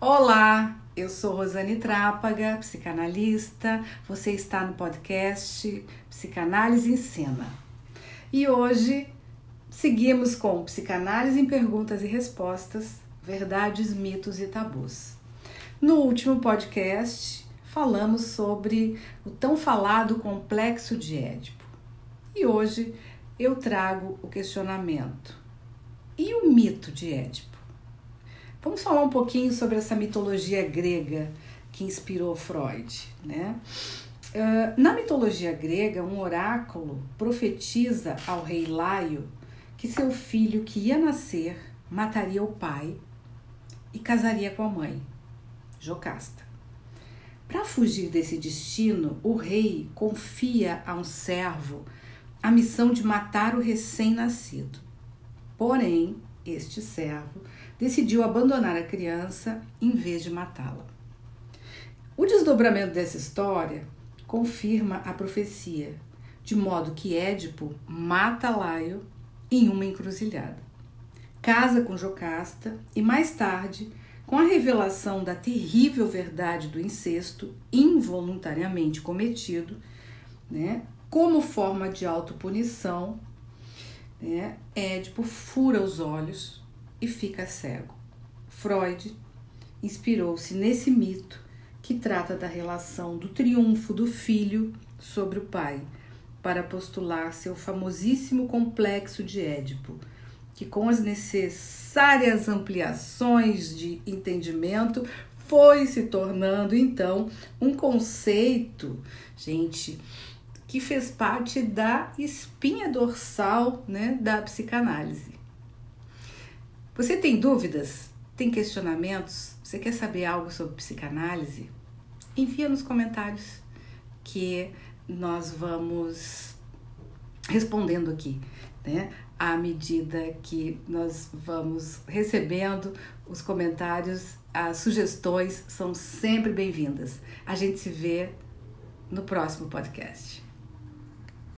Olá, eu sou Rosane Trápaga, psicanalista. Você está no podcast Psicanálise Ensina. E hoje seguimos com Psicanálise em Perguntas e Respostas, Verdades, Mitos e Tabus. No último podcast, falamos sobre o tão falado complexo de Édipo. E hoje eu trago o questionamento: e o mito de Édipo? Vamos falar um pouquinho sobre essa mitologia grega que inspirou Freud, né? Uh, na mitologia grega, um oráculo profetiza ao rei Laio que seu filho que ia nascer mataria o pai e casaria com a mãe, Jocasta. Para fugir desse destino, o rei confia a um servo a missão de matar o recém-nascido. Porém, este servo decidiu abandonar a criança em vez de matá-la. O desdobramento dessa história confirma a profecia, de modo que Édipo mata Laio em uma encruzilhada. Casa com Jocasta e mais tarde, com a revelação da terrível verdade do incesto involuntariamente cometido, né, como forma de autopunição, né, Édipo fura os olhos e fica cego. Freud inspirou-se nesse mito que trata da relação do triunfo do filho sobre o pai, para postular seu famosíssimo complexo de Édipo, que com as necessárias ampliações de entendimento foi se tornando então um conceito, gente, que fez parte da espinha dorsal, né, da psicanálise. Você tem dúvidas? Tem questionamentos? Você quer saber algo sobre psicanálise? Envia nos comentários que nós vamos respondendo aqui, né? À medida que nós vamos recebendo os comentários, as sugestões são sempre bem-vindas. A gente se vê no próximo podcast.